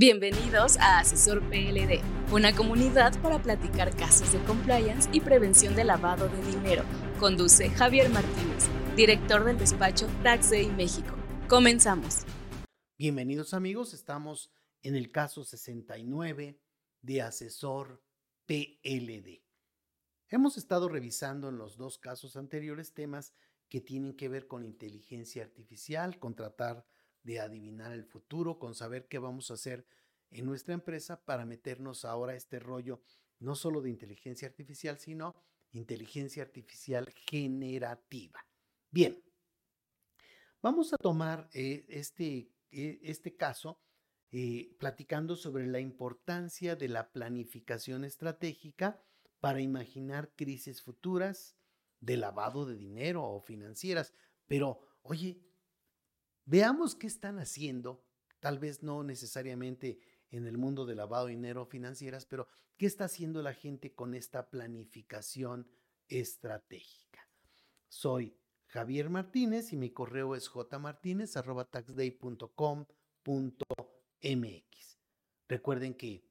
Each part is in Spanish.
Bienvenidos a Asesor PLD, una comunidad para platicar casos de compliance y prevención de lavado de dinero. Conduce Javier Martínez, director del despacho TaxDay México. Comenzamos. Bienvenidos amigos, estamos en el caso 69 de Asesor PLD. Hemos estado revisando en los dos casos anteriores temas que tienen que ver con inteligencia artificial, con tratar de adivinar el futuro, con saber qué vamos a hacer en nuestra empresa para meternos ahora a este rollo no solo de inteligencia artificial, sino inteligencia artificial generativa. Bien, vamos a tomar eh, este, eh, este caso eh, platicando sobre la importancia de la planificación estratégica para imaginar crisis futuras de lavado de dinero o financieras. Pero, oye, Veamos qué están haciendo, tal vez no necesariamente en el mundo de lavado de dinero financieras, pero qué está haciendo la gente con esta planificación estratégica. Soy Javier Martínez y mi correo es jmartinez.taxday.com.mx. Recuerden que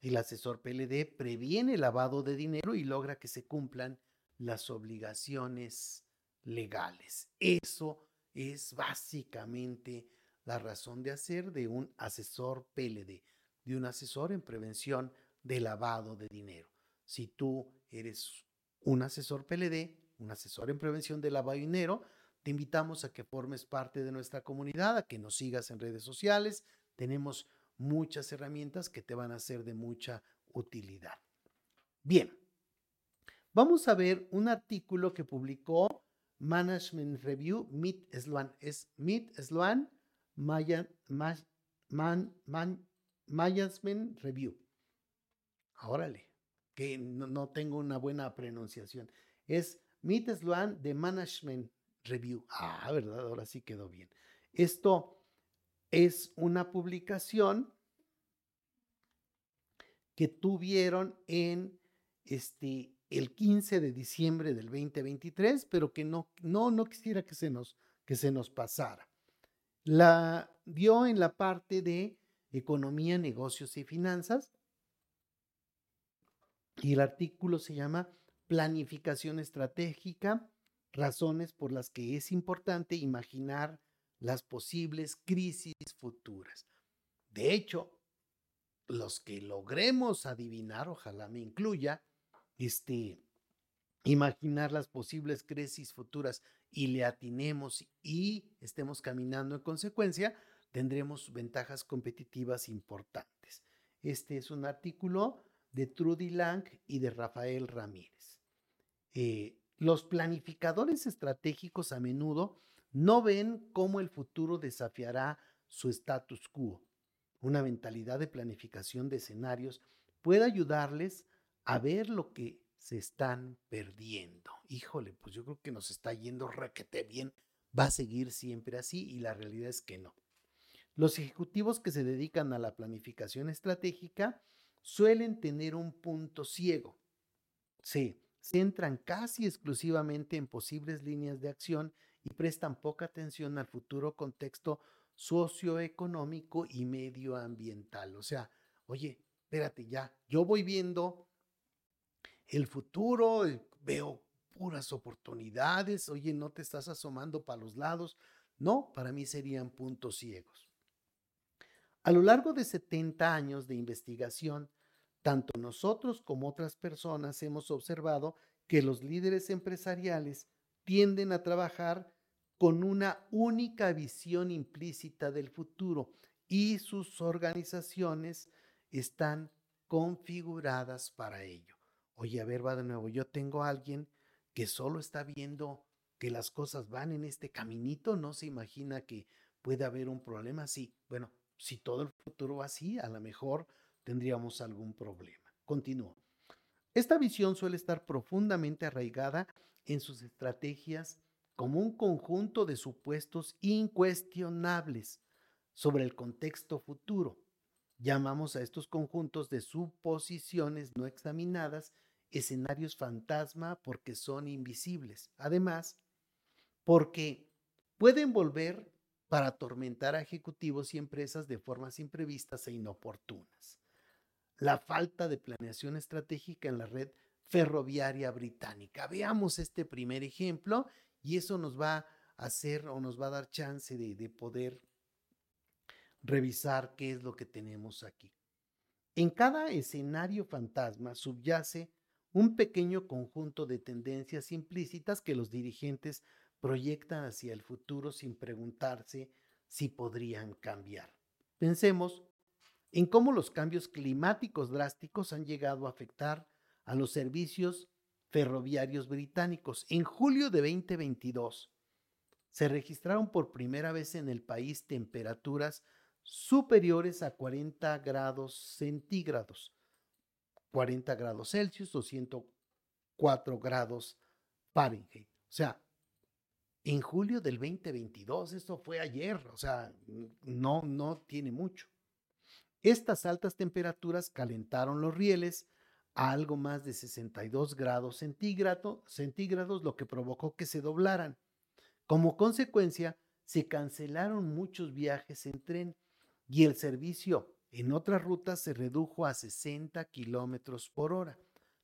el asesor PLD previene el lavado de dinero y logra que se cumplan las obligaciones legales. Eso es básicamente la razón de hacer de un asesor PLD, de un asesor en prevención de lavado de dinero. Si tú eres un asesor PLD, un asesor en prevención de lavado de dinero, te invitamos a que formes parte de nuestra comunidad, a que nos sigas en redes sociales. Tenemos muchas herramientas que te van a ser de mucha utilidad. Bien, vamos a ver un artículo que publicó Management Review, Meet Sloan. Es Meet Sloan Management Review. Órale, que no, tengo una buena pronunciación. Es Meet Sloan de Management Review. Ah, ¿verdad? Ahora sí quedó bien. Esto es una publicación que tuvieron en este el 15 de diciembre del 2023, pero que no, no, no quisiera que se, nos, que se nos pasara. La dio en la parte de economía, negocios y finanzas. Y el artículo se llama Planificación estratégica, razones por las que es importante imaginar las posibles crisis futuras. De hecho, los que logremos adivinar, ojalá me incluya, este, imaginar las posibles crisis futuras y le atinemos y estemos caminando en consecuencia, tendremos ventajas competitivas importantes. Este es un artículo de Trudy Lang y de Rafael Ramírez. Eh, los planificadores estratégicos a menudo no ven cómo el futuro desafiará su status quo. Una mentalidad de planificación de escenarios puede ayudarles a ver lo que se están perdiendo. Híjole, pues yo creo que nos está yendo requete bien. Va a seguir siempre así y la realidad es que no. Los ejecutivos que se dedican a la planificación estratégica suelen tener un punto ciego. Se centran casi exclusivamente en posibles líneas de acción y prestan poca atención al futuro contexto socioeconómico y medioambiental. O sea, oye, espérate ya, yo voy viendo el futuro, eh, veo puras oportunidades, oye, no te estás asomando para los lados. No, para mí serían puntos ciegos. A lo largo de 70 años de investigación, tanto nosotros como otras personas hemos observado que los líderes empresariales tienden a trabajar con una única visión implícita del futuro y sus organizaciones están configuradas para ello. Oye, a ver, va de nuevo, yo tengo a alguien que solo está viendo que las cosas van en este caminito, no se imagina que puede haber un problema. Sí, bueno, si todo el futuro va así, a lo mejor tendríamos algún problema. Continúo. Esta visión suele estar profundamente arraigada en sus estrategias como un conjunto de supuestos incuestionables sobre el contexto futuro. Llamamos a estos conjuntos de suposiciones no examinadas escenarios fantasma porque son invisibles. Además, porque pueden volver para atormentar a ejecutivos y empresas de formas imprevistas e inoportunas. La falta de planeación estratégica en la red ferroviaria británica. Veamos este primer ejemplo y eso nos va a hacer o nos va a dar chance de, de poder revisar qué es lo que tenemos aquí. En cada escenario fantasma subyace un pequeño conjunto de tendencias implícitas que los dirigentes proyectan hacia el futuro sin preguntarse si podrían cambiar. Pensemos en cómo los cambios climáticos drásticos han llegado a afectar a los servicios ferroviarios británicos. En julio de 2022 se registraron por primera vez en el país temperaturas superiores a 40 grados centígrados, 40 grados Celsius o 104 grados Fahrenheit. O sea, en julio del 2022, esto fue ayer, o sea, no, no tiene mucho. Estas altas temperaturas calentaron los rieles a algo más de 62 grados centígrados, lo que provocó que se doblaran. Como consecuencia, se cancelaron muchos viajes en tren y el servicio en otras rutas se redujo a 60 kilómetros por hora.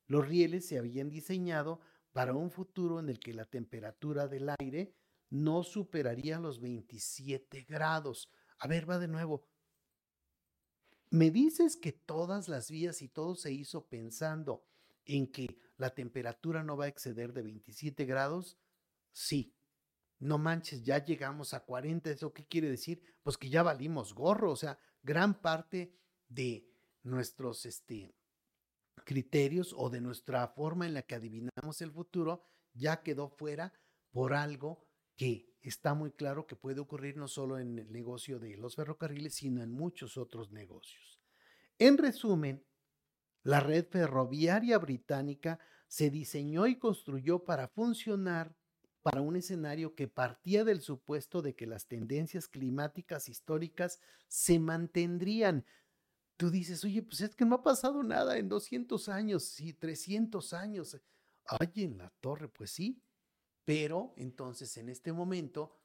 Los rieles se habían diseñado para un futuro en el que la temperatura del aire no superaría los 27 grados. A ver, va de nuevo. ¿Me dices que todas las vías y todo se hizo pensando en que la temperatura no va a exceder de 27 grados? Sí. No manches, ya llegamos a 40. ¿Eso qué quiere decir? Pues que ya valimos gorro. O sea, gran parte de nuestros este, criterios o de nuestra forma en la que adivinamos el futuro ya quedó fuera por algo que está muy claro que puede ocurrir no solo en el negocio de los ferrocarriles, sino en muchos otros negocios. En resumen, la red ferroviaria británica se diseñó y construyó para funcionar para un escenario que partía del supuesto de que las tendencias climáticas históricas se mantendrían, tú dices, oye, pues es que no ha pasado nada en 200 años, sí, 300 años. Ay, en la torre, pues sí. Pero entonces en este momento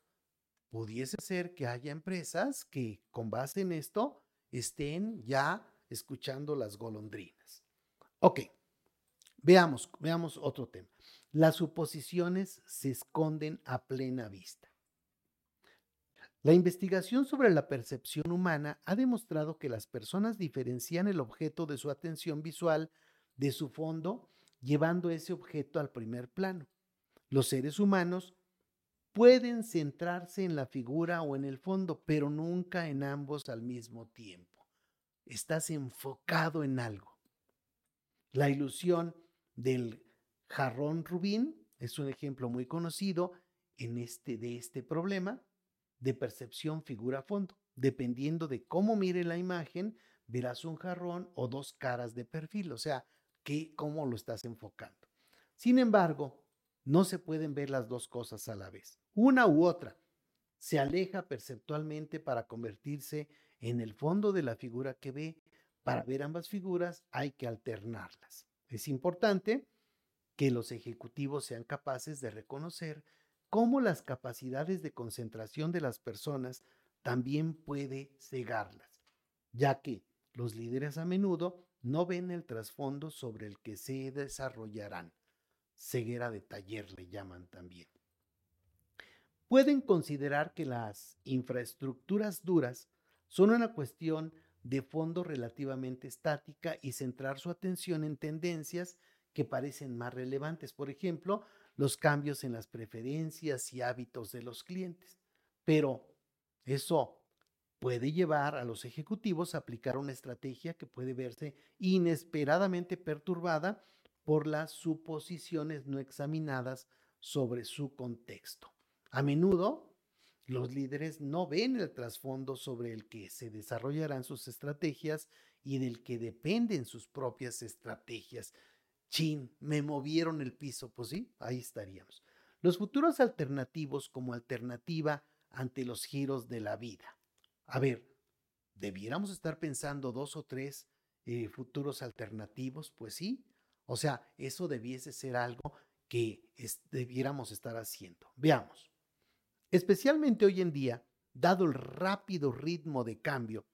pudiese ser que haya empresas que con base en esto estén ya escuchando las golondrinas. Ok, veamos, veamos otro tema. Las suposiciones se esconden a plena vista. La investigación sobre la percepción humana ha demostrado que las personas diferencian el objeto de su atención visual de su fondo, llevando ese objeto al primer plano. Los seres humanos pueden centrarse en la figura o en el fondo, pero nunca en ambos al mismo tiempo. Estás enfocado en algo. La ilusión del jarrón rubín es un ejemplo muy conocido en este, de este problema de percepción figura-fondo. Dependiendo de cómo mire la imagen, verás un jarrón o dos caras de perfil, o sea, que, cómo lo estás enfocando. Sin embargo, no se pueden ver las dos cosas a la vez. Una u otra se aleja perceptualmente para convertirse en el fondo de la figura que ve. Para ver ambas figuras hay que alternarlas. Es importante que los ejecutivos sean capaces de reconocer cómo las capacidades de concentración de las personas también puede cegarlas, ya que los líderes a menudo no ven el trasfondo sobre el que se desarrollarán. Ceguera de taller le llaman también. Pueden considerar que las infraestructuras duras son una cuestión de fondo relativamente estática y centrar su atención en tendencias que parecen más relevantes. Por ejemplo, los cambios en las preferencias y hábitos de los clientes. Pero eso puede llevar a los ejecutivos a aplicar una estrategia que puede verse inesperadamente perturbada por las suposiciones no examinadas sobre su contexto. A menudo, los líderes no ven el trasfondo sobre el que se desarrollarán sus estrategias y del que dependen sus propias estrategias, chin, me movieron el piso, pues sí, ahí estaríamos. Los futuros alternativos como alternativa ante los giros de la vida. A ver, ¿debiéramos estar pensando dos o tres eh, futuros alternativos? Pues sí. O sea, eso debiese ser algo que debiéramos estar haciendo. Veamos. Especialmente hoy en día, dado el rápido ritmo de cambio,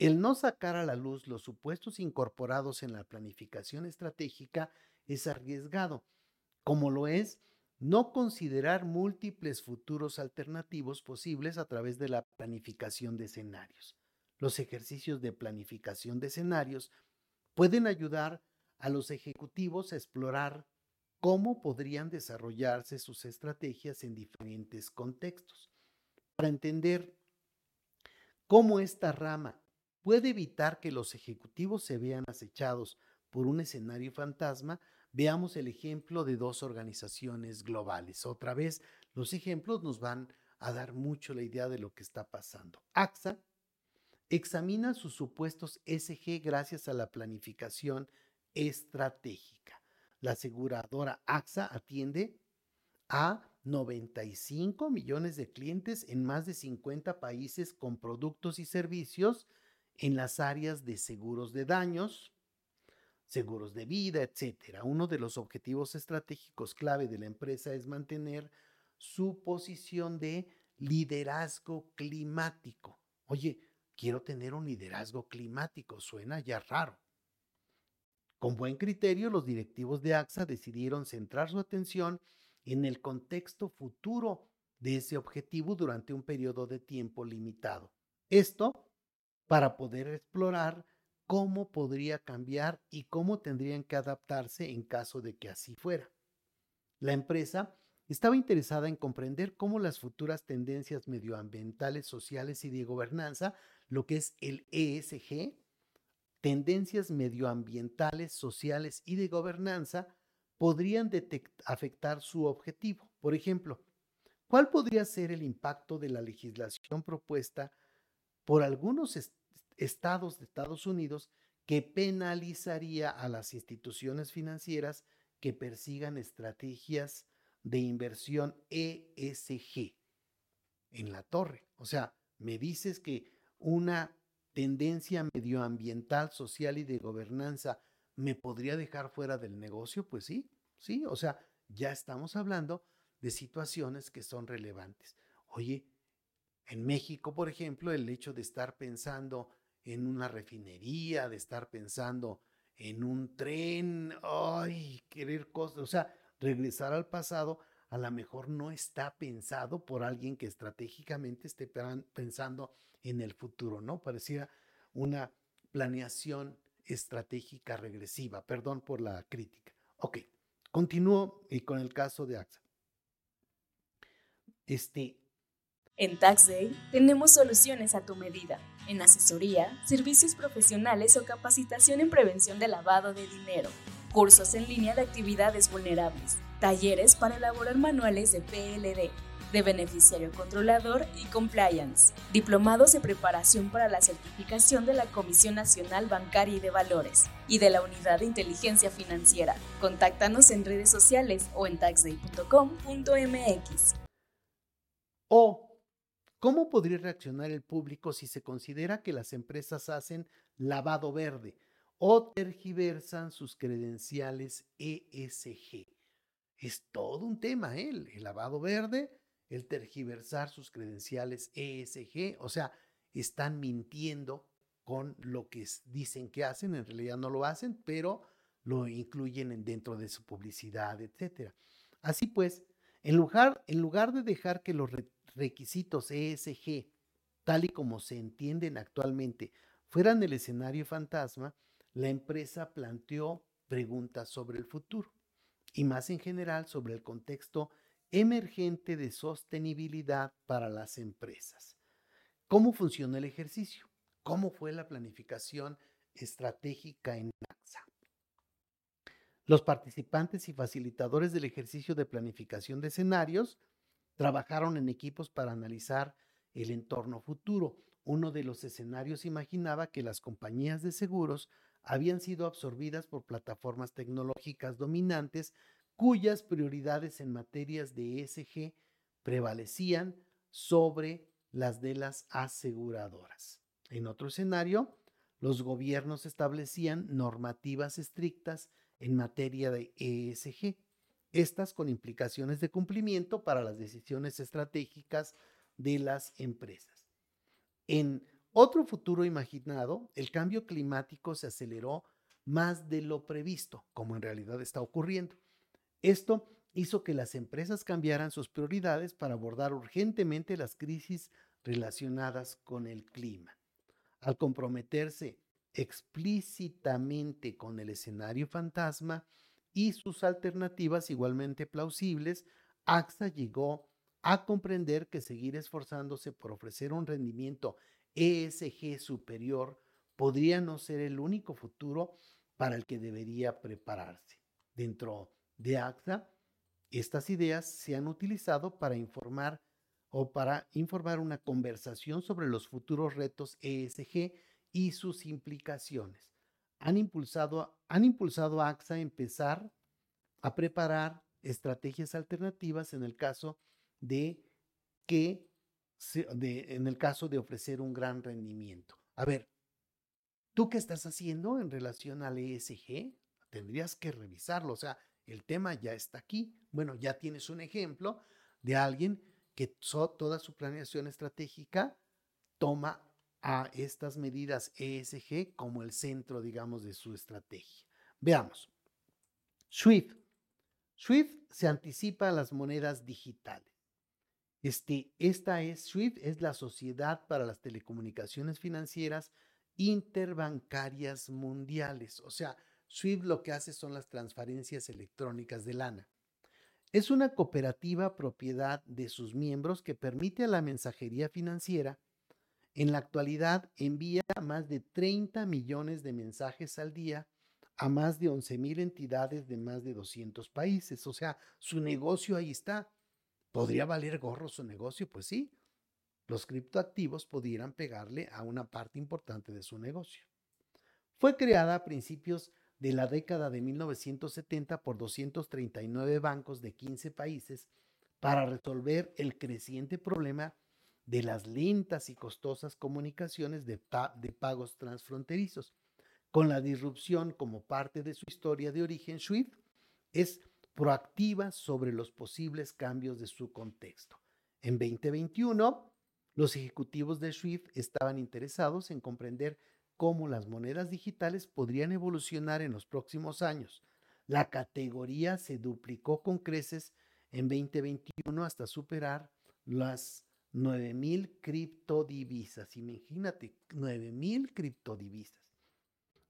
el no sacar a la luz los supuestos incorporados en la planificación estratégica es arriesgado, como lo es no considerar múltiples futuros alternativos posibles a través de la planificación de escenarios. Los ejercicios de planificación de escenarios pueden ayudar a los ejecutivos a explorar cómo podrían desarrollarse sus estrategias en diferentes contextos. Para entender cómo esta rama puede evitar que los ejecutivos se vean acechados por un escenario fantasma, veamos el ejemplo de dos organizaciones globales. Otra vez, los ejemplos nos van a dar mucho la idea de lo que está pasando. AXA examina sus supuestos SG gracias a la planificación estratégica. La aseguradora AXA atiende a 95 millones de clientes en más de 50 países con productos y servicios en las áreas de seguros de daños, seguros de vida, etc. Uno de los objetivos estratégicos clave de la empresa es mantener su posición de liderazgo climático. Oye, quiero tener un liderazgo climático, suena ya raro. Con buen criterio, los directivos de AXA decidieron centrar su atención en el contexto futuro de ese objetivo durante un periodo de tiempo limitado. Esto para poder explorar cómo podría cambiar y cómo tendrían que adaptarse en caso de que así fuera. La empresa estaba interesada en comprender cómo las futuras tendencias medioambientales, sociales y de gobernanza, lo que es el ESG, tendencias medioambientales, sociales y de gobernanza, podrían afectar su objetivo. Por ejemplo, ¿cuál podría ser el impacto de la legislación propuesta por algunos estados de Estados Unidos que penalizaría a las instituciones financieras que persigan estrategias de inversión ESG en la torre. O sea, me dices que una tendencia medioambiental, social y de gobernanza me podría dejar fuera del negocio, pues sí, sí, o sea, ya estamos hablando de situaciones que son relevantes. Oye, en México, por ejemplo, el hecho de estar pensando en una refinería, de estar pensando en un tren, ay, querer cosas, o sea, regresar al pasado, a lo mejor no está pensado por alguien que estratégicamente esté pensando en el futuro, ¿no? Parecía una planeación estratégica regresiva. Perdón por la crítica. Ok, continúo y con el caso de AXA. Este. En TaxDay tenemos soluciones a tu medida, en asesoría, servicios profesionales o capacitación en prevención de lavado de dinero cursos en línea de actividades vulnerables, talleres para elaborar manuales de PLD, de beneficiario controlador y compliance, diplomados de preparación para la certificación de la Comisión Nacional Bancaria y de Valores y de la Unidad de Inteligencia Financiera. Contáctanos en redes sociales o en taxday.com.mx. O, ¿cómo podría reaccionar el público si se considera que las empresas hacen lavado verde? o tergiversan sus credenciales ESG. Es todo un tema, ¿eh? el lavado verde, el tergiversar sus credenciales ESG, o sea, están mintiendo con lo que dicen que hacen, en realidad no lo hacen, pero lo incluyen dentro de su publicidad, etc. Así pues, en lugar, en lugar de dejar que los requisitos ESG, tal y como se entienden actualmente, fueran el escenario fantasma, la empresa planteó preguntas sobre el futuro y más en general sobre el contexto emergente de sostenibilidad para las empresas. ¿Cómo funciona el ejercicio? ¿Cómo fue la planificación estratégica en AXA? Los participantes y facilitadores del ejercicio de planificación de escenarios trabajaron en equipos para analizar el entorno futuro. Uno de los escenarios imaginaba que las compañías de seguros habían sido absorbidas por plataformas tecnológicas dominantes cuyas prioridades en materias de ESG prevalecían sobre las de las aseguradoras. En otro escenario, los gobiernos establecían normativas estrictas en materia de ESG, estas con implicaciones de cumplimiento para las decisiones estratégicas de las empresas. En otro futuro imaginado, el cambio climático se aceleró más de lo previsto, como en realidad está ocurriendo. Esto hizo que las empresas cambiaran sus prioridades para abordar urgentemente las crisis relacionadas con el clima. Al comprometerse explícitamente con el escenario fantasma y sus alternativas igualmente plausibles, AXA llegó a comprender que seguir esforzándose por ofrecer un rendimiento ESG superior podría no ser el único futuro para el que debería prepararse. Dentro de AXA, estas ideas se han utilizado para informar o para informar una conversación sobre los futuros retos ESG y sus implicaciones. Han impulsado, han impulsado a AXA a empezar a preparar estrategias alternativas en el caso de que en el caso de ofrecer un gran rendimiento. A ver, ¿tú qué estás haciendo en relación al ESG? Tendrías que revisarlo, o sea, el tema ya está aquí. Bueno, ya tienes un ejemplo de alguien que toda su planeación estratégica toma a estas medidas ESG como el centro, digamos, de su estrategia. Veamos. SWIFT. SWIFT se anticipa a las monedas digitales. Este, esta es SWIFT, es la Sociedad para las Telecomunicaciones Financieras Interbancarias Mundiales. O sea, SWIFT lo que hace son las transferencias electrónicas de lana. Es una cooperativa propiedad de sus miembros que permite a la mensajería financiera en la actualidad envía más de 30 millones de mensajes al día a más de 11 mil entidades de más de 200 países. O sea, su negocio ahí está. ¿Podría valer gorro su negocio? Pues sí. Los criptoactivos pudieran pegarle a una parte importante de su negocio. Fue creada a principios de la década de 1970 por 239 bancos de 15 países para resolver el creciente problema de las lentas y costosas comunicaciones de, de, pagos transfronterizos. Con la disrupción como parte de su historia de origen, SWIFT es proactiva sobre los posibles cambios de su contexto. En 2021, los ejecutivos de SWIFT estaban interesados en comprender cómo las monedas digitales podrían evolucionar en los próximos años. La categoría se duplicó con creces en 2021 hasta superar las 9000 criptodivisas. Imagínate, 9000 criptodivisas.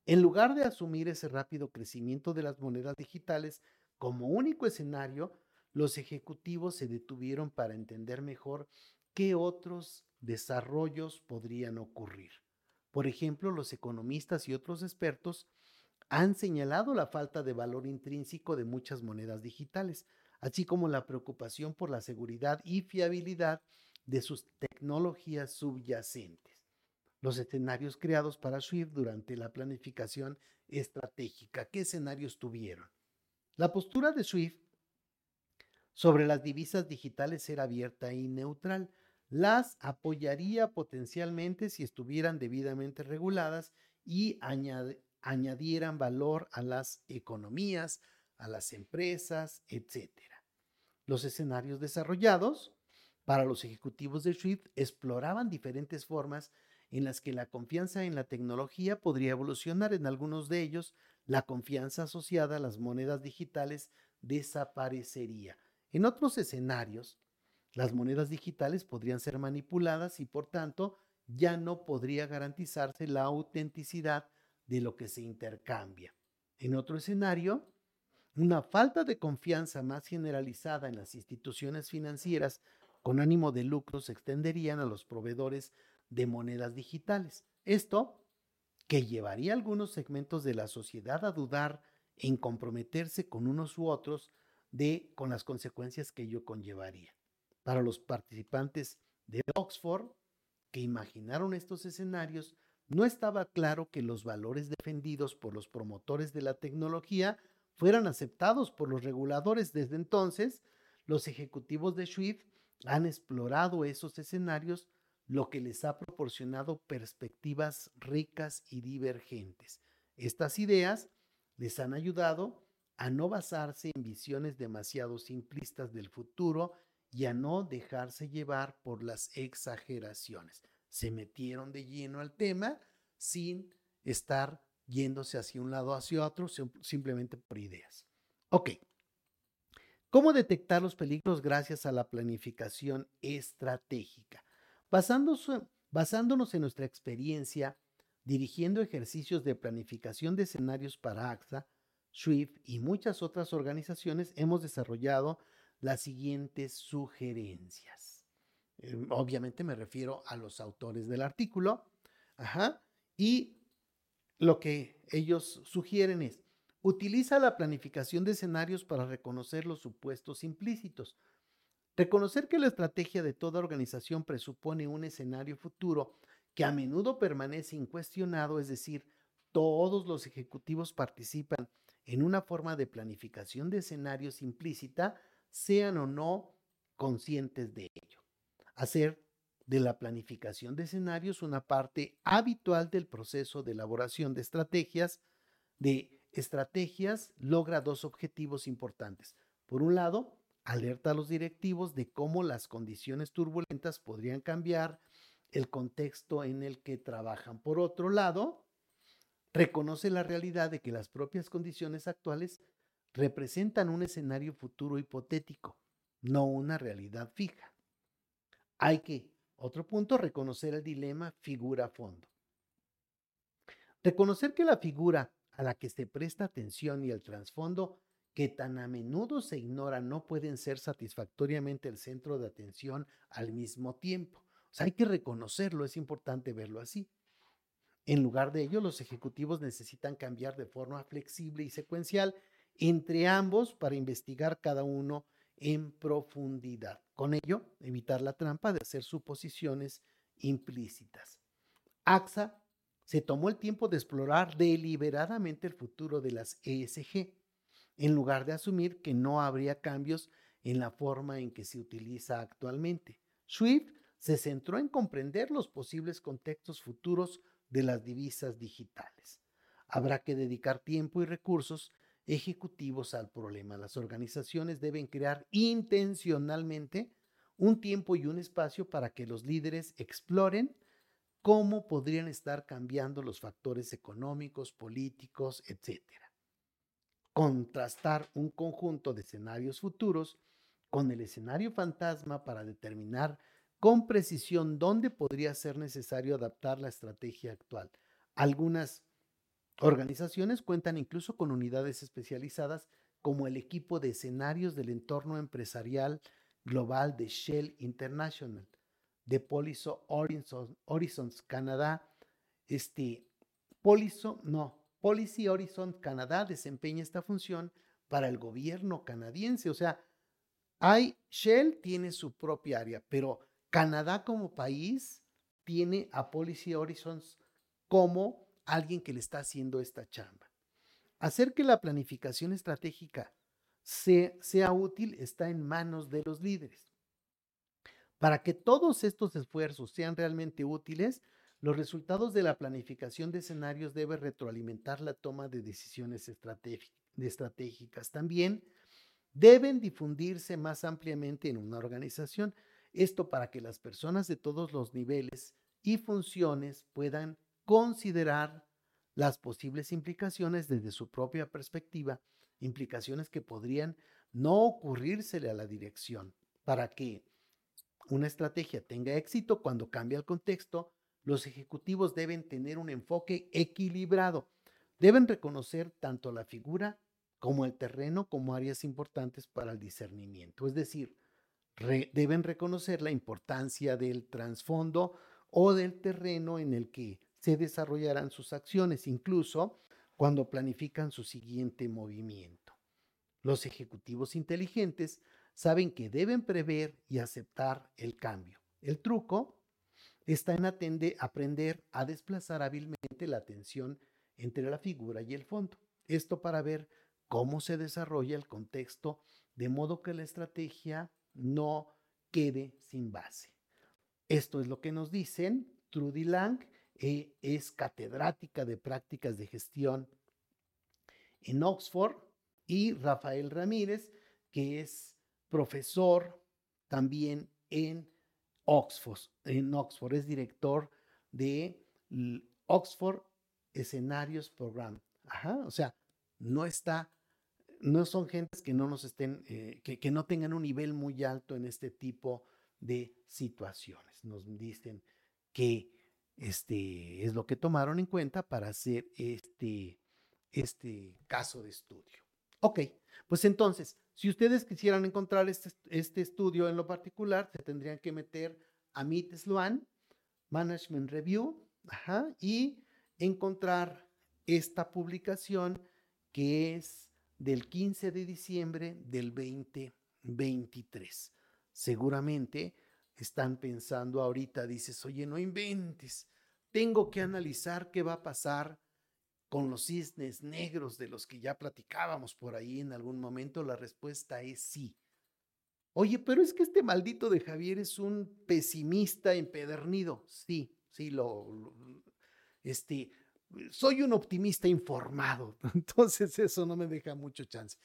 En lugar de asumir ese rápido crecimiento de las monedas digitales como único escenario, los ejecutivos se detuvieron para entender mejor qué otros desarrollos podrían ocurrir. Por ejemplo, los economistas y otros expertos han señalado la falta de valor intrínseco de muchas monedas digitales, así como la preocupación por la seguridad y fiabilidad de sus tecnologías subyacentes. Los escenarios creados para SWIFT durante la planificación estratégica. ¿Qué escenarios tuvieron? La postura de SWIFT sobre las divisas digitales era abierta y neutral. Las apoyaría potencialmente si estuvieran debidamente reguladas y añadieran valor a las economías, a las empresas, etc. Los escenarios desarrollados para los ejecutivos de SWIFT exploraban diferentes formas en las que la confianza en la tecnología podría evolucionar. En algunos de ellos, la confianza asociada a las monedas digitales desaparecería. En otros escenarios, las monedas digitales podrían ser manipuladas y por tanto ya no podría garantizarse la autenticidad de lo que se intercambia. En otro escenario, una falta de confianza más generalizada en las instituciones financieras con ánimo de lucro se extenderían a los proveedores de monedas digitales. Esto que llevaría a algunos segmentos de la sociedad a dudar en comprometerse con unos u otros de con las consecuencias que ello conllevaría. Para los participantes de Oxford que imaginaron estos escenarios, no estaba claro que los valores defendidos por los promotores de la tecnología fueran aceptados por los reguladores. Desde entonces, los ejecutivos de SWIFT han explorado esos escenarios, lo que les ha proporcionado perspectivas ricas y divergentes. Estas ideas les han ayudado a no basarse en visiones demasiado simplistas del futuro y a no dejarse llevar por las exageraciones. Se metieron de lleno al tema sin estar yéndose hacia un lado o hacia otro, simplemente por ideas. Ok. ¿Cómo detectar los peligros gracias a la planificación estratégica? basándonos en nuestra experiencia dirigiendo ejercicios de planificación de escenarios para AXA, SWIFT y muchas otras organizaciones, hemos desarrollado las siguientes sugerencias. Em, obviamente me refiero a los autores del artículo. Ajá, y lo que ellos sugieren es, utiliza la planificación de escenarios para reconocer los supuestos implícitos. Reconocer que la estrategia de toda organización presupone un escenario futuro que a menudo permanece incuestionado, es decir, todos los ejecutivos participan en una forma de planificación de escenarios implícita, sean o no conscientes de ello. Hacer de la planificación de escenarios una parte habitual del proceso de elaboración de estrategias. De estrategias logra dos objetivos importantes. Por un lado, alerta a los directivos de cómo las condiciones turbulentas podrían cambiar el contexto en el que trabajan. Por otro lado, reconoce la realidad de que las propias condiciones actuales representan un escenario futuro hipotético, no una realidad fija. Hay que otro punto, reconocer el dilema figura-fondo. Reconocer que la figura a la que se presta atención y el trasfondo que tan a menudo se ignora no pueden ser satisfactoriamente el centro de atención al mismo tiempo. O sea, hay que reconocerlo, es importante verlo así. En lugar de ello, los ejecutivos necesitan cambiar de forma flexible y secuencial entre ambos para investigar cada uno en profundidad. Con ello, evitar la trampa de hacer suposiciones implícitas. AXA se tomó el tiempo de explorar deliberadamente el futuro de las ESG, en lugar de asumir que no habría cambios en la forma en que se utiliza actualmente. SWIFT se centró en comprender los posibles contextos futuros de las divisas digitales. Habrá que dedicar tiempo y recursos ejecutivos al problema. Las organizaciones deben crear intencionalmente un tiempo y un espacio para que los líderes exploren cómo podrían estar cambiando los factores económicos, políticos, etc. Contrastar un conjunto de escenarios futuros con el escenario fantasma para determinar con precisión dónde podría ser necesario adaptar la estrategia actual. Algunas Organizaciones cuentan incluso con unidades especializadas como el equipo de escenarios del entorno empresarial global de Shell International, de Poliso Horizons Canadá. Este, Poliso, no, Policy Horizon Canadá desempeña esta función para el gobierno canadiense. O sea, hay, Shell tiene su propia área, pero Canadá como país tiene a Policy Horizons como alguien que le está haciendo esta chamba. Hacer que la planificación estratégica sea, útil está en manos de los líderes. Para que todos estos esfuerzos sean realmente útiles, los resultados de la planificación de escenarios deben retroalimentar la toma de decisiones estratégicas. También deben difundirse más ampliamente en una organización. Esto para que las personas de todos los niveles y funciones puedan considerar las posibles implicaciones desde su propia perspectiva, implicaciones que podrían no ocurrírsele a la dirección. Para que una estrategia tenga éxito cuando cambia el contexto, los ejecutivos deben tener un enfoque equilibrado. Deben reconocer tanto la figura como el terreno como áreas importantes para el discernimiento. Es decir, deben reconocer la importancia del trasfondo o del terreno en el que se desarrollarán sus acciones, incluso cuando planifican su siguiente movimiento. Los ejecutivos inteligentes saben que deben prever y aceptar el cambio. El truco está en aprender a desplazar hábilmente la atención entre la figura y el fondo. Esto para ver cómo se desarrolla el contexto de modo que la estrategia no quede sin base. Esto es lo que nos dicen Trudy Lang e, es catedrática de prácticas de gestión en Oxford, y Rafael Ramírez, que es profesor también en Oxford. En Oxford es director de Oxford Escenarios Program. Ajá, o sea, no está, no son gentes que no nos estén, eh, que, que no tengan un nivel muy alto en este tipo de situaciones. Nos dicen que este es lo que tomaron en cuenta para hacer este, este caso de estudio. Ok, pues entonces, si ustedes quisieran encontrar este, este estudio en lo particular, se tendrían que meter a Meet Sloan, Management Review, y encontrar esta publicación que es del 15 de diciembre del 2023. Seguramente están pensando ahorita, dices, oye, no inventes, tengo que analizar qué va a pasar con los cisnes negros de los que ya platicábamos por ahí en algún momento. La respuesta es sí. Oye, pero es que este maldito de Javier es un pesimista empedernido. Sí, sí, lo, este, soy un optimista informado. Entonces eso no me deja mucho chance.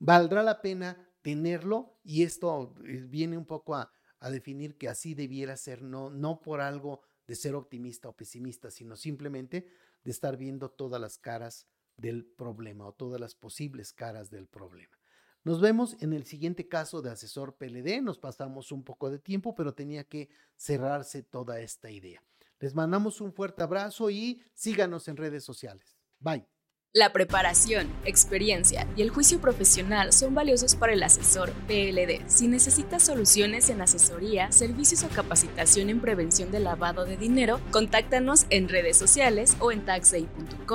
Valdrá la pena tenerlo y esto eh, viene un poco a, a definir que así debiera ser, no, no por algo de ser optimista o pesimista, sino simplemente de estar viendo todas las caras del problema o todas las posibles caras del problema. Nos vemos en el siguiente caso de asesor PLD. Nos pasamos un poco de tiempo, pero tenía que cerrarse toda esta idea. Les mandamos un fuerte abrazo y síganos en redes sociales. Bye. La preparación, experiencia y el juicio profesional son valiosos para el asesor PLD. Si necesitas soluciones en asesoría, servicios o capacitación en prevención de lavado de dinero, contáctanos en redes sociales o en taxday.com.mx.